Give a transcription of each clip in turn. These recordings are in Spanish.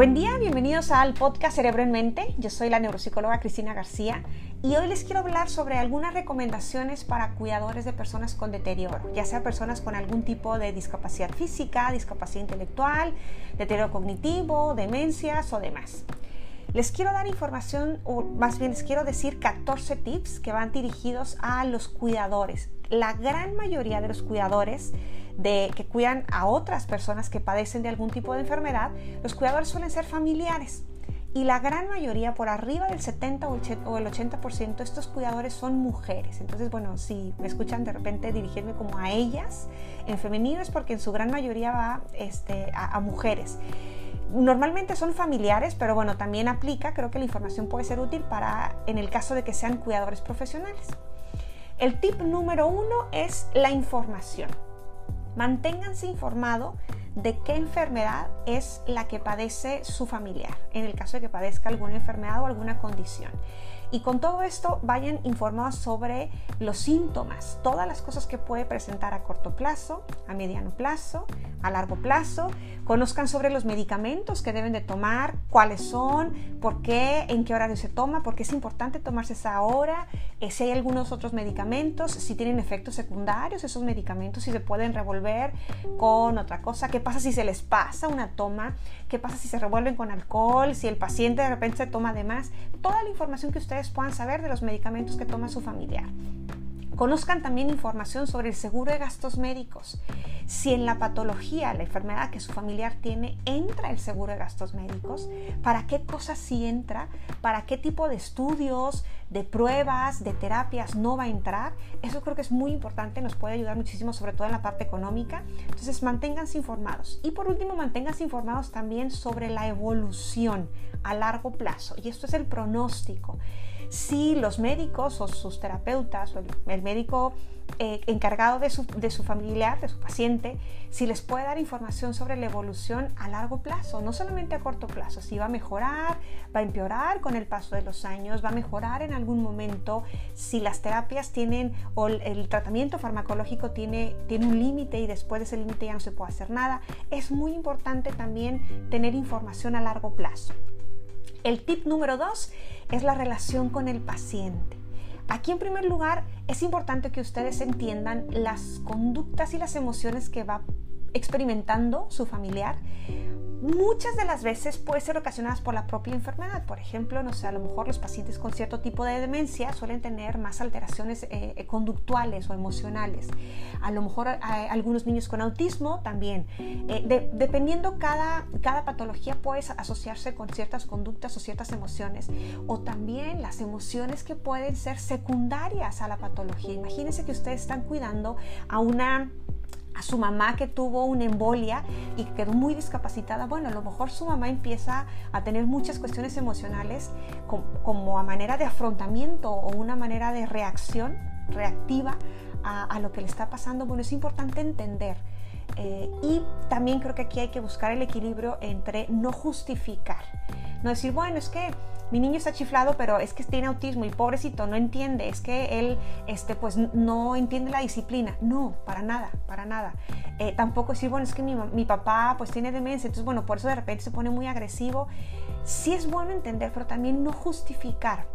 Buen día, bienvenidos al podcast Cerebro en Mente. Yo soy la neuropsicóloga Cristina García y hoy les quiero hablar sobre algunas recomendaciones para cuidadores de personas con deterioro, ya sea personas con algún tipo de discapacidad física, discapacidad intelectual, deterioro cognitivo, demencias o demás. Les quiero dar información, o más bien les quiero decir 14 tips que van dirigidos a los cuidadores. La gran mayoría de los cuidadores de, que cuidan a otras personas que padecen de algún tipo de enfermedad, los cuidadores suelen ser familiares. Y la gran mayoría, por arriba del 70 o el 80%, estos cuidadores son mujeres. Entonces, bueno, si me escuchan de repente dirigirme como a ellas, en femenino es porque en su gran mayoría va este, a, a mujeres. Normalmente son familiares, pero bueno, también aplica, creo que la información puede ser útil para en el caso de que sean cuidadores profesionales. El tip número uno es la información. Manténganse informado de qué enfermedad es la que padece su familiar, en el caso de que padezca alguna enfermedad o alguna condición. Y con todo esto vayan informados sobre los síntomas, todas las cosas que puede presentar a corto plazo, a mediano plazo, a largo plazo. Conozcan sobre los medicamentos que deben de tomar, cuáles son, por qué, en qué horario se toma, porque es importante tomarse esa hora, eh, si hay algunos otros medicamentos, si tienen efectos secundarios esos medicamentos, si se pueden revolver con otra cosa, qué pasa si se les pasa una toma, qué pasa si se revuelven con alcohol, si el paciente de repente se toma de más, toda la información que ustedes puedan saber de los medicamentos que toma su familiar. Conozcan también información sobre el seguro de gastos médicos. Si en la patología, la enfermedad que su familiar tiene, entra el seguro de gastos médicos, para qué cosas sí entra, para qué tipo de estudios, de pruebas, de terapias no va a entrar. Eso creo que es muy importante, nos puede ayudar muchísimo, sobre todo en la parte económica. Entonces, manténganse informados. Y por último, manténganse informados también sobre la evolución a largo plazo. Y esto es el pronóstico si los médicos o sus terapeutas o el, médico eh, encargado de su, de su familiar, de su paciente, si les puede dar información sobre la evolución a largo plazo, no solamente a corto plazo, si va a mejorar, va a empeorar con el paso de los años, va a mejorar en algún momento, si las terapias tienen o el, tratamiento farmacológico tiene, tiene un límite y después de ese límite ya no se puede hacer nada. Es muy importante también tener información a largo plazo. El tip número dos es la relación con el paciente. Aquí en primer lugar es importante que ustedes entiendan las conductas y las emociones que va experimentando su familiar muchas de las veces puede ser ocasionadas por la propia enfermedad. Por ejemplo, no sé, a lo mejor los pacientes con cierto tipo de demencia suelen tener más alteraciones eh, eh, conductuales o emocionales. A lo mejor algunos niños con autismo también. Eh, dependiendo cada, cada patología puede asociarse con ciertas conductas o ciertas emociones. O también las emociones que pueden ser secundarias a la patología. Imagínense que ustedes están cuidando a una a su mamá que tuvo una embolia y quedó muy discapacitada, bueno, a lo mejor su mamá empieza a tener muchas cuestiones emocionales como, a manera de afrontamiento o una manera de reacción reactiva a, lo que le está pasando. Bueno, es importante entender. Eh, y también creo que aquí hay que buscar el equilibrio entre no justificar, no decir, bueno, es que mi niño está chiflado, pero es que tiene autismo y pobrecito, no entiende, es que él este, pues, no entiende la disciplina. No, para nada, para nada. Eh, tampoco decir, bueno, es que mi, mi, papá pues tiene demencia, entonces bueno, por eso de repente se pone muy agresivo. Sí es bueno entender, pero también no justificar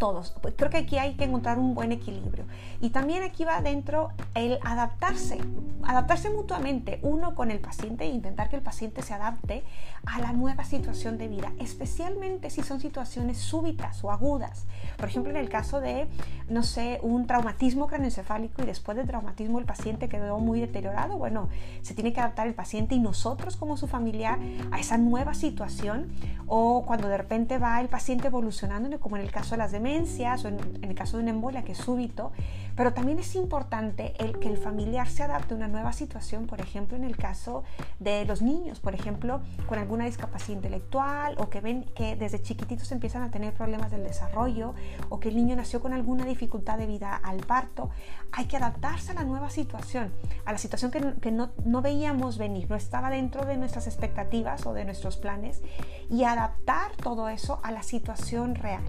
todos. Pues creo que aquí hay que encontrar un buen equilibrio. Y también aquí va dentro el adaptarse, adaptarse mutuamente, uno con el paciente e intentar que el paciente se adapte a la nueva situación de vida, especialmente si son situaciones súbitas o agudas. Por ejemplo, en el caso de, no sé, un traumatismo craneoencefálico y después del traumatismo el paciente quedó muy deteriorado, bueno, se tiene que adaptar el paciente y nosotros como su familiar a esa nueva situación o cuando de repente va el paciente evolucionando, como en el caso de las demencias, o en, el caso de una embolia que es súbito, pero también es importante el que el familiar se adapte a una nueva situación, por ejemplo, en el caso de los niños, por ejemplo, con alguna discapacidad intelectual o que ven que desde chiquititos empiezan a tener problemas del desarrollo o que el niño nació con alguna dificultad de vida al parto. Hay que adaptarse a la nueva situación, a la situación que, que no, no veíamos venir, no estaba dentro de nuestras expectativas o de nuestros planes y adaptar todo eso a la situación real.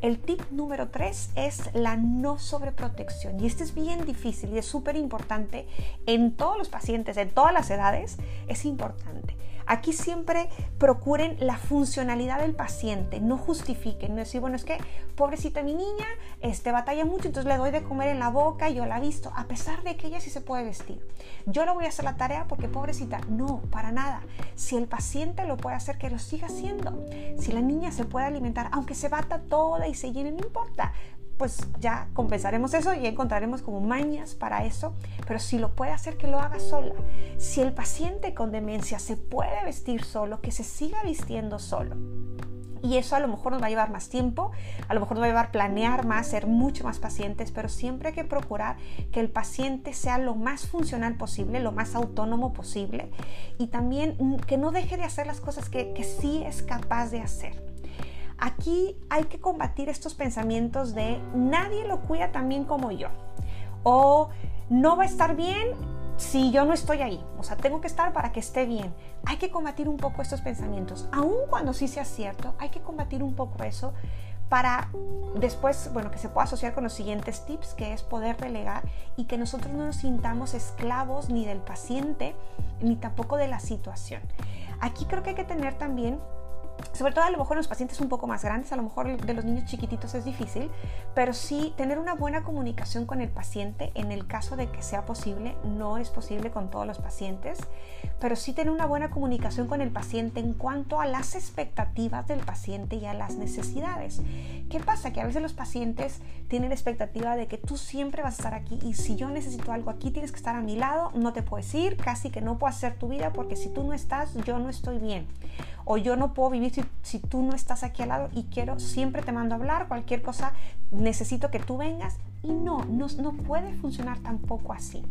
El tip número 3 es la no sobreprotección. Y este es bien difícil y es súper importante en todos los pacientes, en todas las edades. Es importante. Aquí siempre procuren la funcionalidad del paciente, no justifiquen, no decir, bueno, es que pobrecita mi niña, este, batalla mucho, entonces le doy de comer en la boca, yo la visto, a pesar de que ella sí se puede vestir. Yo le voy a hacer la tarea porque pobrecita, no, para nada. Si el paciente lo puede hacer, que lo siga haciendo. Si la niña se puede alimentar, aunque se bata toda y se llene, no importa pues ya compensaremos eso y encontraremos como mañas para eso, pero si lo puede hacer, que lo haga sola. Si el paciente con demencia se puede vestir solo, que se siga vistiendo solo. Y eso a lo mejor nos va a llevar más tiempo, a lo mejor nos va a llevar planear más, ser mucho más pacientes, pero siempre hay que procurar que el paciente sea lo más funcional posible, lo más autónomo posible y también que no deje de hacer las cosas que, que sí es capaz de hacer. Aquí hay que combatir estos pensamientos de nadie lo cuida tan bien como yo. O no va a estar bien si yo no estoy ahí. O sea, tengo que estar para que esté bien. Hay que combatir un poco estos pensamientos. Aun cuando sí sea cierto, hay que combatir un poco eso para después, bueno, que se pueda asociar con los siguientes tips, que es poder delegar y que nosotros no nos sintamos esclavos ni del paciente, ni tampoco de la situación. Aquí creo que hay que tener también sobre todo a lo mejor en los pacientes un poco más grandes, a lo mejor de los niños chiquititos es difícil, pero sí tener una buena comunicación con el paciente en el caso de que sea posible, no es posible con todos los pacientes, pero sí tener una buena comunicación con el paciente en cuanto a las expectativas del paciente y a las necesidades. ¿Qué pasa? Que a veces los pacientes tienen la expectativa de que tú siempre vas a estar aquí y si yo necesito algo aquí tienes que estar a mi lado, no te puedes ir, casi que no puedo hacer tu vida porque si tú no estás, yo no estoy bien o yo no puedo vivir si, tú no estás aquí al lado y quiero, siempre te mando a hablar, cualquier cosa, necesito que tú vengas y no, no, no puede funcionar tampoco así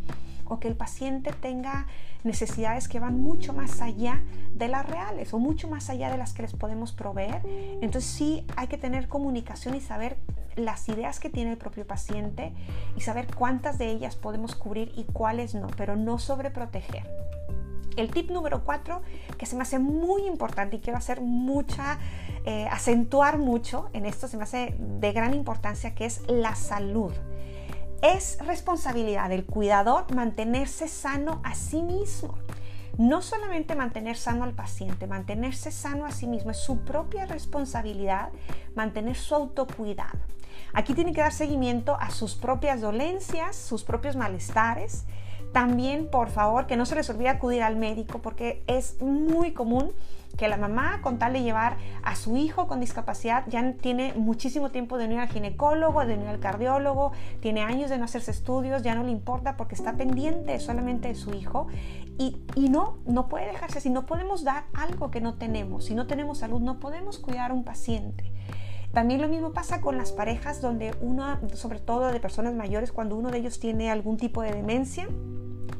o que el paciente tenga necesidades que van mucho más allá de las reales o mucho más allá de las que les podemos proveer. Entonces sí hay que tener comunicación y saber las ideas que tiene el propio paciente y saber cuántas de ellas podemos cubrir y cuáles no, pero no sobreproteger. El tip número cuatro, que se me hace muy importante y quiero hacer mucha, eh, acentuar mucho en esto, se me hace de gran importancia, que es la salud. Es responsabilidad del cuidador mantenerse sano a sí mismo. No solamente mantener sano al paciente, mantenerse sano a sí mismo, es su propia responsabilidad mantener su autocuidado. Aquí tiene que dar seguimiento a sus propias dolencias, sus propios malestares también, por favor, que no se les olvide acudir al médico porque es muy común que la mamá, con tal de llevar a su hijo con discapacidad, ya tiene muchísimo tiempo de no ir al ginecólogo, de no ir al cardiólogo, tiene años de no hacerse estudios, ya no le importa porque está pendiente solamente de su hijo. Y, y no, no puede dejarse así, no podemos dar algo que no tenemos, si no tenemos salud no podemos cuidar a un paciente. También lo mismo pasa con las parejas donde uno, sobre todo de personas mayores, cuando uno de ellos tiene algún tipo de demencia,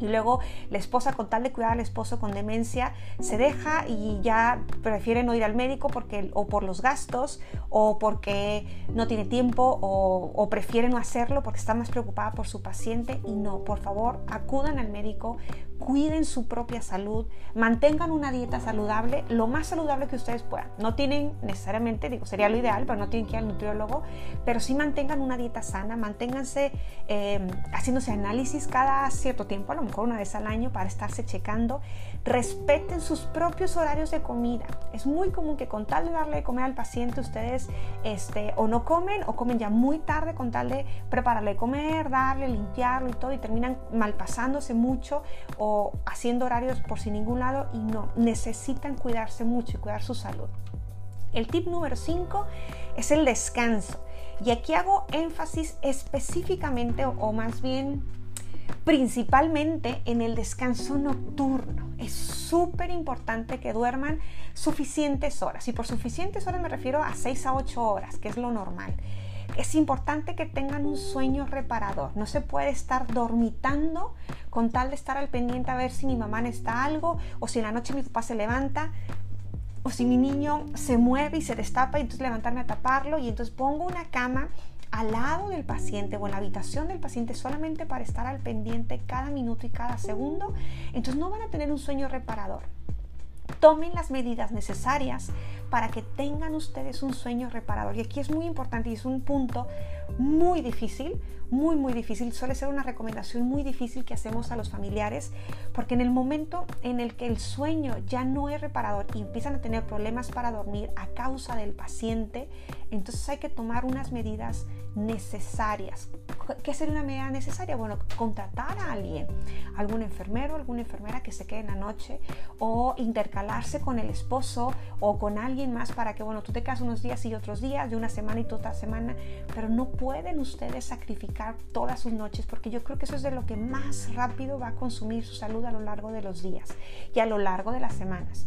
y luego la esposa con tal de cuidar al esposo con demencia se deja y ya prefiere no ir al médico porque o por los gastos o porque no tiene tiempo o, o prefiere no hacerlo porque está más preocupada por su paciente y no, por favor acudan al médico, cuiden su propia salud, mantengan una dieta saludable, lo más saludable que ustedes puedan. No tienen necesariamente, digo, sería lo ideal, pero no tienen que ir al nutriólogo, pero sí mantengan una dieta sana, manténganse eh, haciéndose análisis cada cierto tiempo, a lo mejor una vez al año, para estarse checando. Respeten sus propios horarios de comida. Es muy común que con tal de darle de comer al paciente, ustedes este, o no comen o comen ya muy tarde con tal de prepararle de comer, darle, limpiarlo y todo, y terminan malpasándose mucho o haciendo horarios por sin ningún lado y no, necesitan cuidarse mucho y cuidar su salud. El tip número 5 es el descanso. Y aquí hago énfasis específicamente o, más bien principalmente en el descanso nocturno. Es súper importante que duerman suficientes horas. Y por suficientes horas me refiero a 6 a 8 horas, que es lo normal es importante que tengan un sueño reparador. No se puede estar dormitando con tal de estar al pendiente a ver si mi mamá necesita algo o si en la noche mi papá se levanta o si mi niño se mueve y se destapa y entonces levantarme a taparlo y entonces pongo una cama al lado del paciente o en la habitación del paciente solamente para estar al pendiente cada minuto y cada segundo, entonces no van a tener un sueño reparador. Tomen las medidas necesarias para que tengan ustedes un sueño reparador. Y aquí es muy importante y es un punto muy difícil, muy, muy difícil. Suele ser una recomendación muy difícil que hacemos a los familiares, porque en el momento en el que el sueño ya no es reparador y empiezan a tener problemas para dormir a causa del paciente, entonces hay que tomar unas medidas necesarias. ¿Qué sería una medida necesaria? Bueno, contratar a alguien, algún enfermero, alguna enfermera que se quede en la noche o intercalarse con el esposo o con alguien más para que, bueno, tú te quedas unos días y otros días, de una semana y otra semana, pero no pueden ustedes sacrificar todas sus noches porque yo creo que eso es de lo que más rápido va a consumir su salud a lo largo de los días y a lo largo de las semanas.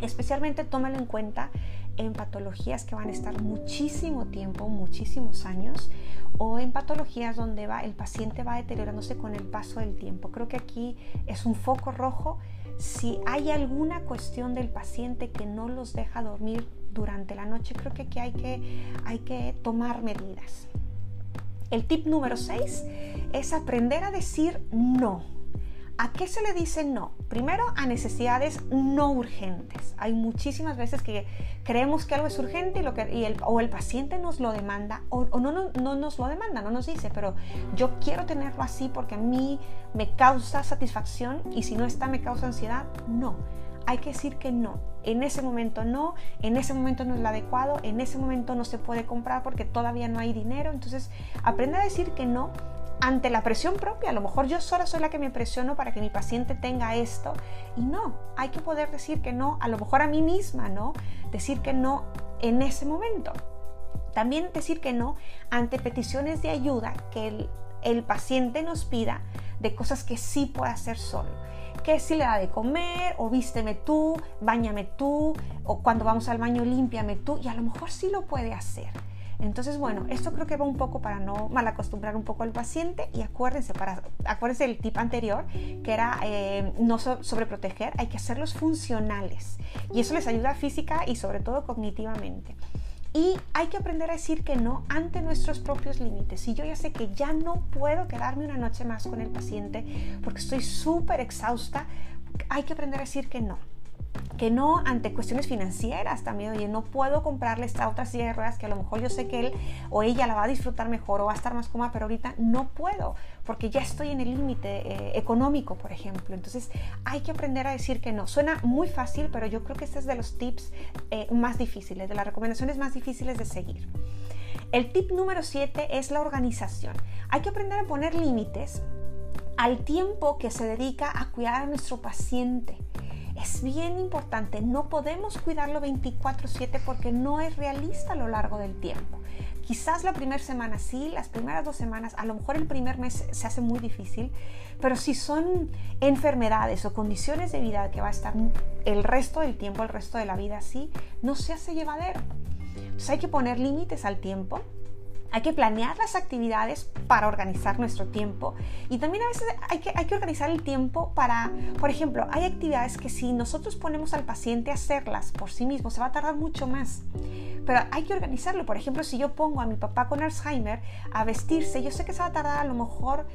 Especialmente tómalo en cuenta en patologías que van a estar muchísimo tiempo, muchísimos años, o en patologías donde va, el paciente va deteriorándose con el paso del tiempo. Creo que aquí es un foco rojo si hay alguna cuestión del paciente que no los deja dormir durante la noche, creo que aquí hay que, tomar medidas. El tip número 6 es aprender a decir no. ¿A qué se le dice no? Primero, a necesidades no urgentes. Hay muchísimas veces que creemos que algo es urgente y, lo que, y el, o el paciente nos lo demanda o, no, no, no, nos lo demanda, no nos dice, pero yo quiero tenerlo así porque a mí me causa satisfacción y si no está me causa ansiedad. No, hay que decir que no. En ese momento no, en ese momento no es lo adecuado, en ese momento no se puede comprar porque todavía no hay dinero. Entonces, aprende a decir que no ante la presión propia. A lo mejor yo sola soy la que me presiono para que mi paciente tenga esto. Y no, hay que poder decir que no, a lo mejor a mí misma, ¿no? Decir que no en ese momento. También decir que no ante peticiones de ayuda que el, paciente nos pida de cosas que sí puede hacer solo. Que si le da de comer, o vísteme tú, bañame tú, o cuando vamos al baño límpiame tú, y a lo mejor sí lo puede hacer. Entonces, bueno, esto creo que va un poco para no mal acostumbrar un poco al paciente y acuérdense, para, acuérdense del tip anterior, que era eh, no sobreproteger, hay que hacerlos funcionales y eso les ayuda física y sobre todo cognitivamente. Y hay que aprender a decir que no ante nuestros propios límites. Si yo ya sé que ya no puedo quedarme una noche más con el paciente porque estoy súper exhausta, hay que aprender a decir que no que no ante cuestiones financieras también, oye, no puedo comprarle esta otra ruedas que a lo mejor yo sé que él o ella la va a disfrutar mejor o va a estar más cómoda, pero ahorita no puedo porque ya estoy en el límite eh, económico, por ejemplo. Entonces hay que aprender a decir que no. Suena muy fácil, pero yo creo que este es de los tips eh, más difíciles, de las recomendaciones más difíciles de seguir. El tip número 7 es la organización. Hay que aprender a poner límites al tiempo que se dedica a cuidar a nuestro paciente es bien importante. No podemos cuidarlo 24/7 porque no es realista a lo largo del tiempo. Quizás la primera semana sí, las primeras dos semanas, a lo mejor el primer mes se hace muy difícil, pero si son enfermedades o condiciones de vida que va a estar el resto del tiempo, el resto de la vida así, no se hace llevadero. Entonces hay que poner límites al tiempo hay que planear las actividades para organizar nuestro tiempo y también a veces hay que, hay que organizar el tiempo para, por ejemplo, hay actividades que si nosotros ponemos al paciente a hacerlas por sí mismo se va a tardar mucho más pero hay que organizarlo. Por ejemplo, si yo pongo a mi papá con Alzheimer a vestirse, yo sé que se va a tardar a lo mejor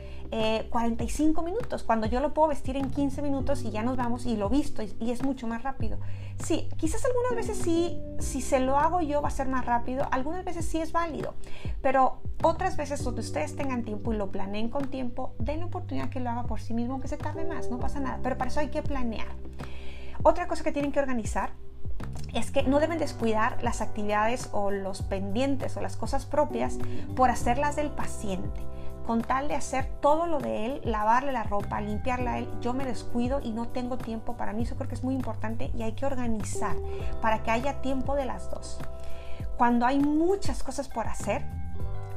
45 eh, minutos, cuando yo lo puedo vestir en 15 minutos y ya nos vamos y lo visto y, es mucho más rápido. Sí, quizás algunas veces sí, si se lo hago yo va a ser más rápido, algunas veces sí es válido, pero otras veces donde ustedes tengan tiempo y lo planeen con tiempo, den la oportunidad que lo haga por sí mismo, que se tarde más, no pasa nada, pero para eso hay que planear. Otra cosa que tienen que organizar es que no deben descuidar las actividades o los pendientes o las cosas propias por hacerlas del paciente. Con tal de hacer todo lo de él, lavarle la ropa, limpiarla a él, yo me descuido y no tengo tiempo para mí. Eso creo que es muy importante y hay que organizar para que haya tiempo de las dos. Cuando hay muchas cosas por hacer,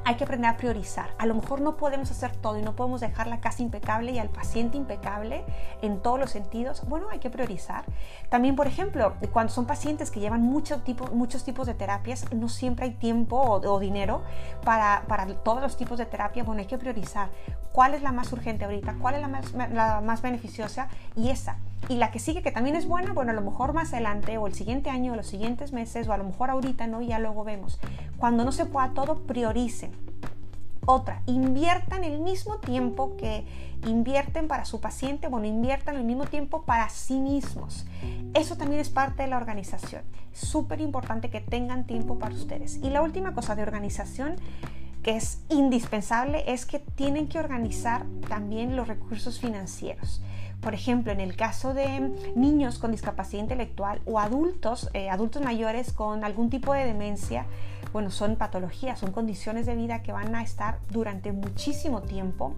hay que aprender a priorizar. A lo mejor no podemos hacer todo y no podemos dejar la casa impecable y al paciente impecable en todos los sentidos. Bueno, hay que priorizar. También, por ejemplo, cuando son pacientes que llevan mucho tipo, muchos tipos de terapias, no siempre hay tiempo o, dinero para, para, todos los tipos de terapia. Bueno, hay que priorizar cuál es la más urgente ahorita, cuál es la más, la más beneficiosa y esa. Y la que sigue, que también es buena, bueno, a lo mejor más adelante o el siguiente año o los siguientes meses o a lo mejor ahorita, ¿no? Ya luego vemos. Cuando no se pueda todo, prioricen Otra, inviertan el mismo tiempo que invierten para su paciente, bueno, inviertan el mismo tiempo para sí mismos. Eso también es parte de la organización. Súper importante que tengan tiempo para ustedes. Y la última cosa de organización que es indispensable es que tienen que organizar también los recursos financieros. Por ejemplo, en el caso de niños con discapacidad intelectual o adultos, eh, adultos mayores con algún tipo de demencia, bueno, son patologías, son condiciones de vida que van a estar durante muchísimo tiempo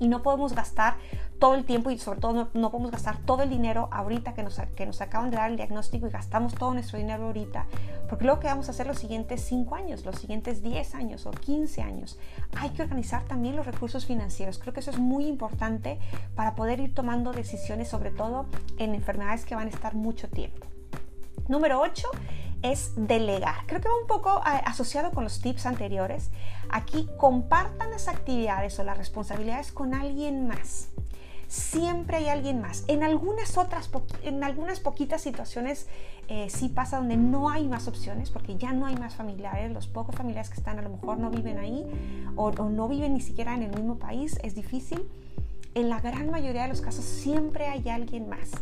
y no podemos gastar todo el tiempo y sobre todo no, podemos gastar todo el dinero ahorita que nos, que nos acaban de dar el diagnóstico y gastamos todo nuestro dinero ahorita, porque luego que vamos a hacer los siguientes 5 años, los siguientes 10 años o 15 años. Hay que organizar también los recursos financieros. Creo que eso es muy importante para poder ir tomando decisiones, sobre todo en enfermedades que van a estar mucho tiempo. Número 8 es delegar. Creo que va un poco eh, asociado con los tips anteriores. Aquí compartan las actividades o las responsabilidades con alguien más. Siempre hay alguien más. En algunas otras, en algunas poquitas situaciones eh, sí pasa donde no hay más opciones, porque ya no hay más familiares. Los pocos familiares que están a lo mejor no viven ahí o, o no viven ni siquiera en el mismo país. Es difícil. En la gran mayoría de los casos siempre hay alguien más.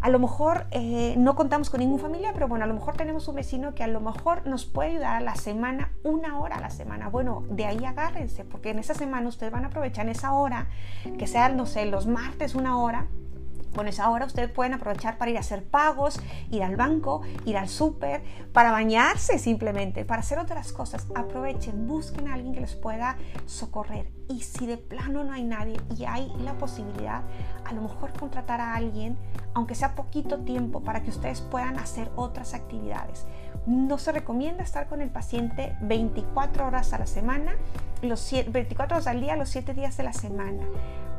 A lo mejor eh, no contamos con ningún familia, pero bueno, a lo mejor tenemos un vecino que a lo mejor nos puede ayudar a la semana, una hora a la semana. Bueno, de ahí agárrense, porque en esa semana ustedes van a aprovechar esa hora, que sean, no sé, los martes una hora, bueno, esa hora ustedes pueden aprovechar para ir a hacer pagos, ir al banco, ir al súper, para bañarse simplemente, para hacer otras cosas. Aprovechen, busquen a alguien que les pueda socorrer. Y si de plano no hay nadie y hay la posibilidad, a lo mejor contratar a alguien, aunque sea poquito tiempo, para que ustedes puedan hacer otras actividades. No se recomienda estar con el paciente 24 horas a la semana, los 24 horas al día, los 7 días de la semana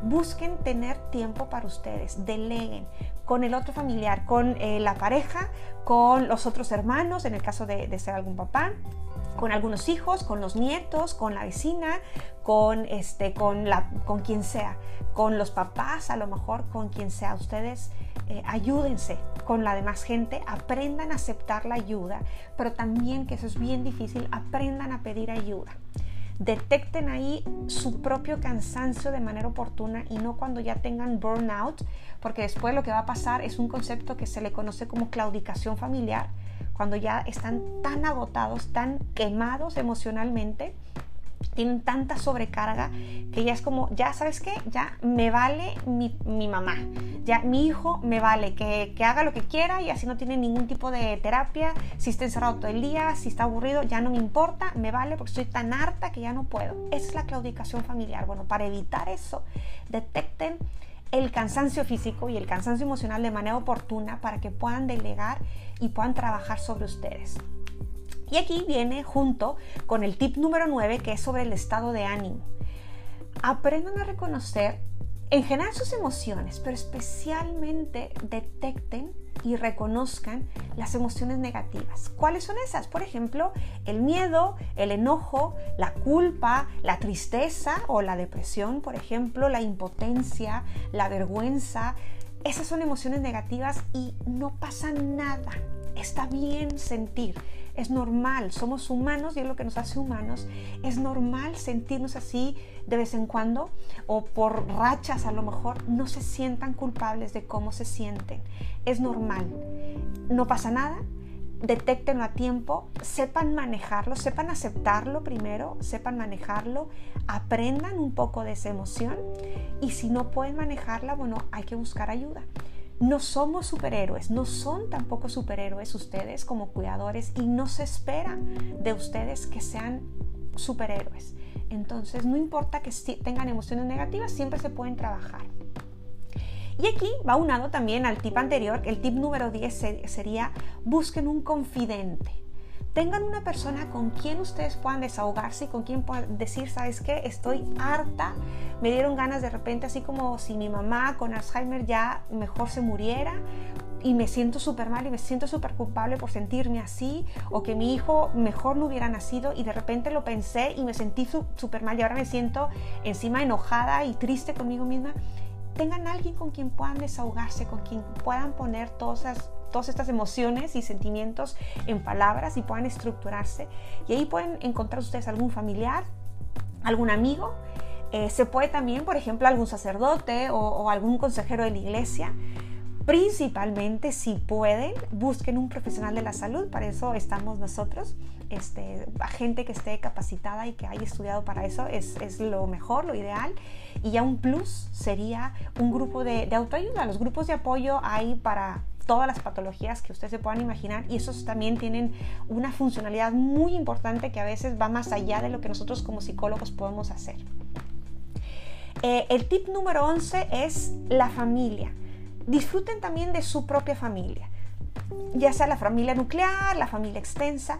busquen tener tiempo para ustedes, deleguen con el otro familiar, con eh, la pareja, con los otros hermanos, en el caso de, ser algún papá, con algunos hijos, con los nietos, con la vecina, con, este, con, la, con quien sea, con los papás, a lo mejor con quien sea. Ustedes eh, ayúdense con la demás gente, aprendan a aceptar la ayuda, pero también, que eso es bien difícil, aprendan a pedir ayuda detecten ahí su propio cansancio de manera oportuna y no cuando ya tengan burnout, porque después lo que va a pasar es un concepto que se le conoce como claudicación familiar, cuando ya están tan agotados, tan quemados emocionalmente tienen tanta sobrecarga que ya es como, ya sabes qué, ya me vale mi, mamá, ya mi hijo me vale que, que, haga lo que quiera y así no tiene ningún tipo de terapia, si está encerrado todo el día, si está aburrido, ya no me importa, me vale porque estoy tan harta que ya no puedo. Esa es la claudicación familiar. Bueno, para evitar eso, detecten el cansancio físico y el cansancio emocional de manera oportuna para que puedan delegar y puedan trabajar sobre ustedes. Y aquí viene junto con el tip número 9 que es sobre el estado de ánimo. Aprendan a reconocer en general sus emociones, pero especialmente detecten y reconozcan las emociones negativas. ¿Cuáles son esas? Por ejemplo, el miedo, el enojo, la culpa, la tristeza o la depresión, por ejemplo, la impotencia, la vergüenza. Esas son emociones negativas y no pasa nada. Está bien sentir es normal, somos humanos y es lo que nos hace humanos. Es normal sentirnos así de vez en cuando o por rachas a lo mejor. No se sientan culpables de cómo se sienten. Es normal. No pasa nada. Detéctenlo a tiempo, sepan manejarlo, sepan aceptarlo primero, sepan manejarlo, aprendan un poco de esa emoción y si no pueden manejarla, bueno, hay que buscar ayuda. No somos superhéroes, no son tampoco superhéroes ustedes como cuidadores y no se espera de ustedes que sean superhéroes. Entonces, no importa que tengan emociones negativas, siempre se pueden trabajar. Y aquí va unado también al tip anterior, el tip número 10 sería busquen un confidente tengan una persona con quien ustedes puedan desahogarse y con quien puedan decir, ¿sabes qué? Estoy harta, me dieron ganas de repente, así como si mi mamá con Alzheimer ya mejor se muriera y me siento súper mal y me siento súper culpable por sentirme así o que mi hijo mejor no hubiera nacido y de repente lo pensé y me sentí súper mal y ahora me siento encima enojada y triste conmigo misma. Tengan alguien con quien puedan desahogarse, con quien puedan poner todas todas estas emociones y sentimientos en palabras y puedan estructurarse. Y ahí pueden encontrar ustedes algún familiar, algún amigo, eh, se puede también, por ejemplo, algún sacerdote o, algún consejero de la iglesia. Principalmente, si pueden, busquen un profesional de la salud, para eso estamos nosotros. Este, gente que esté capacitada y que haya estudiado para eso es, es lo mejor, lo ideal. Y ya un plus sería un grupo de, de autoayuda. Los grupos de apoyo hay para todas las patologías que ustedes se puedan imaginar y esos también tienen una funcionalidad muy importante que a veces va más allá de lo que nosotros como psicólogos podemos hacer. Eh, el tip número 11 es la familia. Disfruten también de su propia familia, ya sea la familia nuclear, la familia extensa.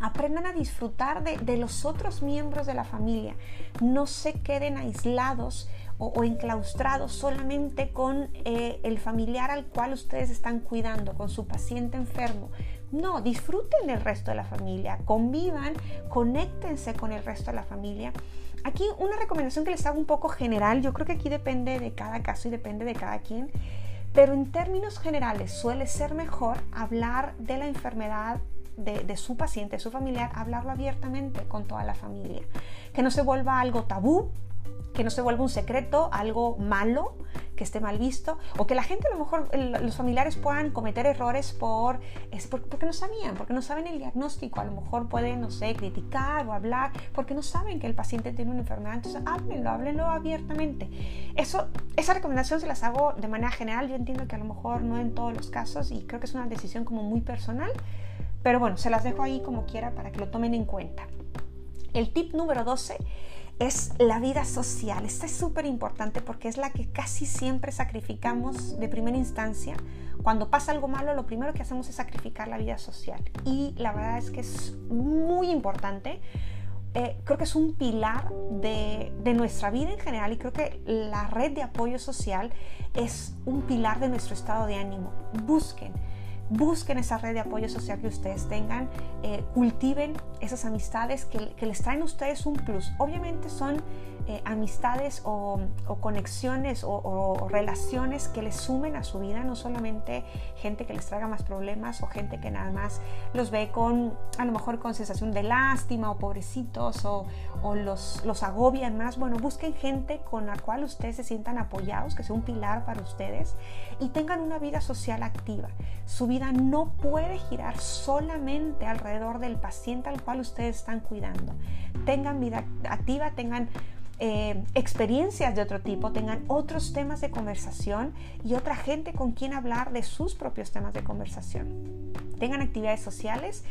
Aprendan a disfrutar de, los otros miembros de la familia. No se queden aislados o, enclaustrados solamente con eh, el familiar al cual ustedes están cuidando, con su paciente enfermo. No, disfruten del resto de la familia, convivan, conéctense con el resto de la familia Aquí una recomendación que les hago un poco general, yo creo que aquí depende de cada caso y depende de cada quien, pero en términos generales suele ser mejor hablar de la enfermedad de, su paciente, de su familiar, hablarlo abiertamente con toda la familia. Que no se vuelva algo tabú, que no se vuelva un secreto, algo malo, que esté mal visto, o que la gente a lo mejor, los familiares puedan cometer errores por, porque no sabían, porque no saben el diagnóstico, a lo mejor pueden, no sé, criticar o hablar, porque no saben que el paciente tiene una enfermedad, entonces háblenlo, háblenlo abiertamente. Eso, esa recomendación se las hago de manera general, yo entiendo que a lo mejor no en todos los casos y creo que es una decisión como muy personal, pero bueno, se las dejo ahí como quiera para que lo tomen en cuenta. El tip número 12 es la vida social. Esta es súper importante porque es la que casi siempre sacrificamos de primera instancia. Cuando pasa algo malo, lo primero que hacemos es sacrificar la vida social. Y la verdad es que es muy importante. Eh, creo que es un pilar de, de nuestra vida en general y creo que la red de apoyo social es un pilar de nuestro estado de ánimo. Busquen busquen esa red de apoyo social que ustedes tengan, eh, cultiven esas amistades que, que, les traen a ustedes un plus. Obviamente son eh, amistades o, conexiones o, relaciones que les sumen a su vida, no solamente gente que les traiga más problemas o gente que nada más los ve con, a lo mejor con sensación de lástima o pobrecitos o, los, los agobian más. Bueno, busquen gente con la cual ustedes se sientan apoyados, que sea un pilar para ustedes y tengan una vida social activa. Su vida no puede girar solamente alrededor del paciente al cual ustedes están cuidando. Tengan vida activa, tengan eh, experiencias de otro tipo, tengan otros temas de conversación y otra gente con quien hablar de sus propios temas de conversación. Tengan actividades sociales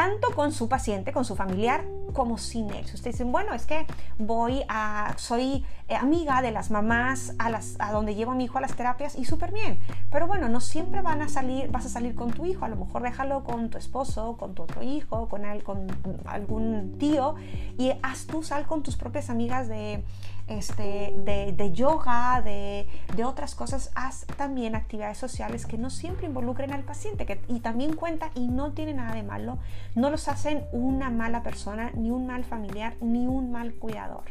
tanto con su paciente, con su familiar, como sin él. Si ustedes dicen, bueno, es que voy a, soy eh, amiga de las mamás a, las, a donde llevo a mi hijo a las terapias y súper bien. Pero bueno, no siempre van a salir, vas a salir con tu hijo, a lo mejor déjalo con tu esposo, con tu otro hijo, con, él, con algún tío y haz tú sal con tus propias amigas de este, de, yoga, de, otras cosas, haz también actividades sociales que no siempre involucren al paciente y también cuenta y no tiene nada de malo, no los hacen una mala persona, ni un mal familiar, ni un mal cuidador.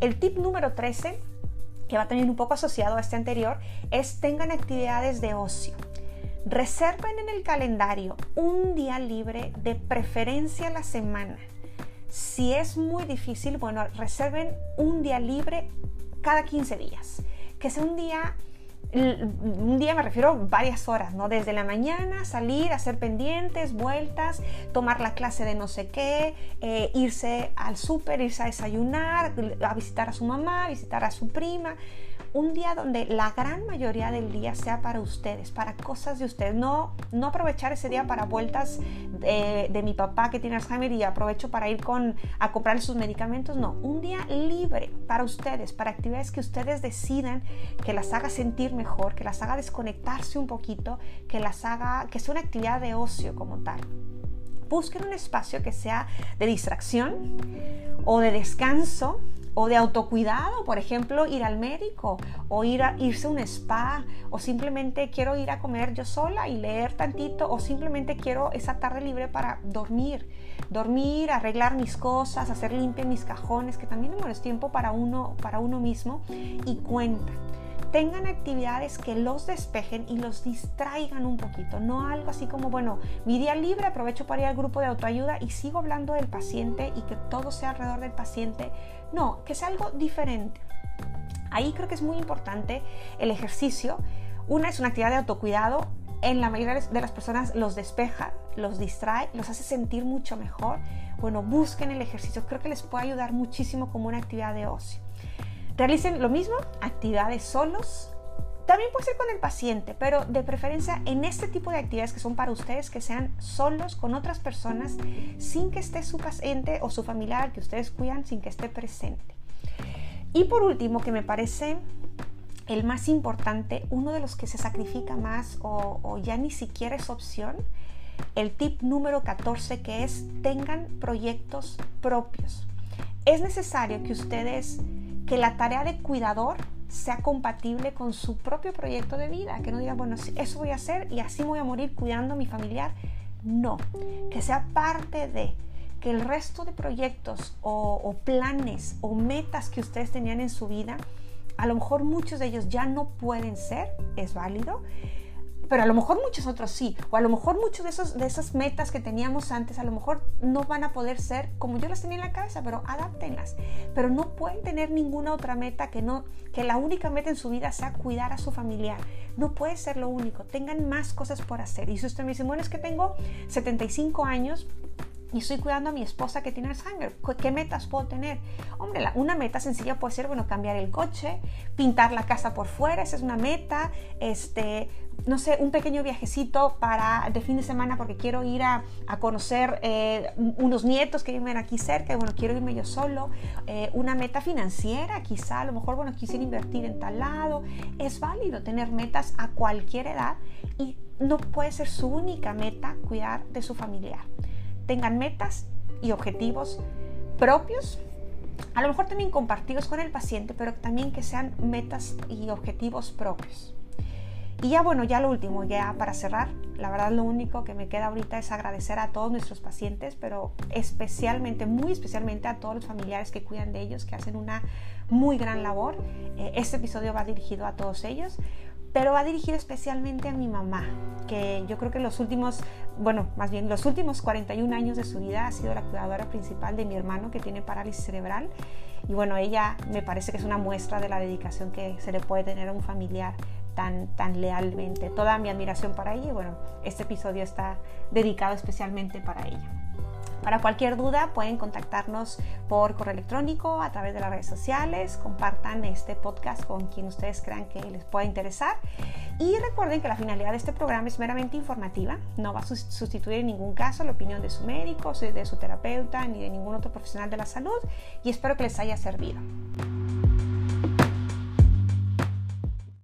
El tip número 13, que va también un poco asociado a este anterior, es tengan actividades de ocio. Reserven en el calendario un día libre de preferencia a la semana si es muy difícil, bueno, reserven un día libre cada 15 días. Que sea un día, un día me refiero a varias horas, ¿no? Desde la mañana, salir, hacer pendientes, vueltas, tomar la clase de no sé qué, eh, irse al súper, irse a desayunar, a visitar a su mamá, visitar a su prima un día donde la gran mayoría del día sea para ustedes, para cosas de ustedes. No, no aprovechar ese día para vueltas de, mi papá que tiene Alzheimer y aprovecho para ir con, a comprar sus medicamentos. No, un día libre para ustedes, para actividades que ustedes decidan que las haga sentir mejor, que las haga desconectarse un poquito, que las haga, que sea una actividad de ocio como tal busquen un espacio que sea de distracción o de descanso o de autocuidado, por ejemplo, ir al médico o ir a, irse a un spa o simplemente quiero ir a comer yo sola y leer tantito o simplemente quiero esa tarde libre para dormir, dormir, arreglar mis cosas, hacer limpia mis cajones, que también no es tiempo para uno, para uno mismo y cuenta. Tengan actividades que los despejen y los distraigan un poquito, no algo así como, bueno, mi día libre aprovecho para ir al grupo de autoayuda y sigo hablando del paciente y que todo sea alrededor del paciente, no, que sea algo diferente. Ahí creo que es muy importante el ejercicio. Una es una actividad de autocuidado, en la mayoría de las personas los despeja, los distrae, los hace sentir mucho mejor. Bueno, busquen el ejercicio, creo que les puede ayudar muchísimo como una actividad de ocio. Realicen lo mismo, actividades solos. También puede ser con el paciente, pero de preferencia en este tipo de actividades que son para ustedes, que sean solos con otras personas, sin que esté su paciente o su familiar que ustedes cuidan, sin que esté presente. Y por último, que me parece el más importante, uno de los que se sacrifica más o, ya ni siquiera es opción, el tip número 14 que es tengan proyectos propios. Es necesario que ustedes, que la tarea de cuidador sea compatible con su propio proyecto de vida, que no digan, bueno, eso voy a hacer y así voy a morir cuidando a mi familiar. No, que sea parte de que el resto de proyectos o planes o metas que ustedes tenían en su vida a lo mejor muchos de ellos ya no pueden ser, es válido, pero a lo mejor muchos otros sí, o a lo mejor muchos de, esos, de esas metas que teníamos antes, a lo mejor no van a poder ser como yo las tenía en la cabeza, pero adáptenlas. Pero no pueden tener ninguna otra meta que no, que la única meta en su vida sea cuidar a su familiar. No puede ser lo único, tengan más cosas por hacer. Y si usted me dice, bueno, es que tengo 75 años, y estoy cuidando a mi esposa que tiene Alzheimer. ¿Qué metas puedo tener? Hombre, una meta sencilla puede ser, bueno, cambiar el coche, pintar la casa por fuera, esa es una meta. Este, no sé, un pequeño viajecito para de fin de semana porque quiero ir a, conocer eh, unos nietos que viven aquí cerca y bueno, quiero irme yo solo. Eh, una meta financiera, quizá, a lo mejor, bueno, quisiera invertir en tal lado. Es válido tener metas a cualquier edad y no puede ser su única meta cuidar de su familiar tengan metas y objetivos propios, a lo mejor también compartidos con el paciente, pero también que sean metas y objetivos propios. Y ya bueno, ya lo último, ya para cerrar, la verdad lo único que me queda ahorita es agradecer a todos nuestros pacientes, pero especialmente, muy especialmente a todos los familiares que cuidan de ellos, que hacen una muy gran labor. Eh, este episodio va dirigido a todos ellos pero va dirigido especialmente a mi mamá, que yo creo que los últimos, bueno, más bien los últimos 41 años de su vida ha sido la cuidadora principal de mi hermano que tiene parálisis cerebral. Y bueno, ella me parece que es una muestra de la dedicación que se le puede tener a un familiar tan, tan lealmente. Toda mi admiración para ella y bueno, este episodio está dedicado especialmente para ella. Para cualquier duda pueden contactarnos por correo electrónico, a través de las redes sociales, compartan este podcast con quien ustedes crean que les pueda interesar y recuerden que la finalidad de este programa es meramente informativa, no va a sustituir en ningún caso la opinión de su médico, de su terapeuta ni de ningún otro profesional de la salud y espero que les haya servido.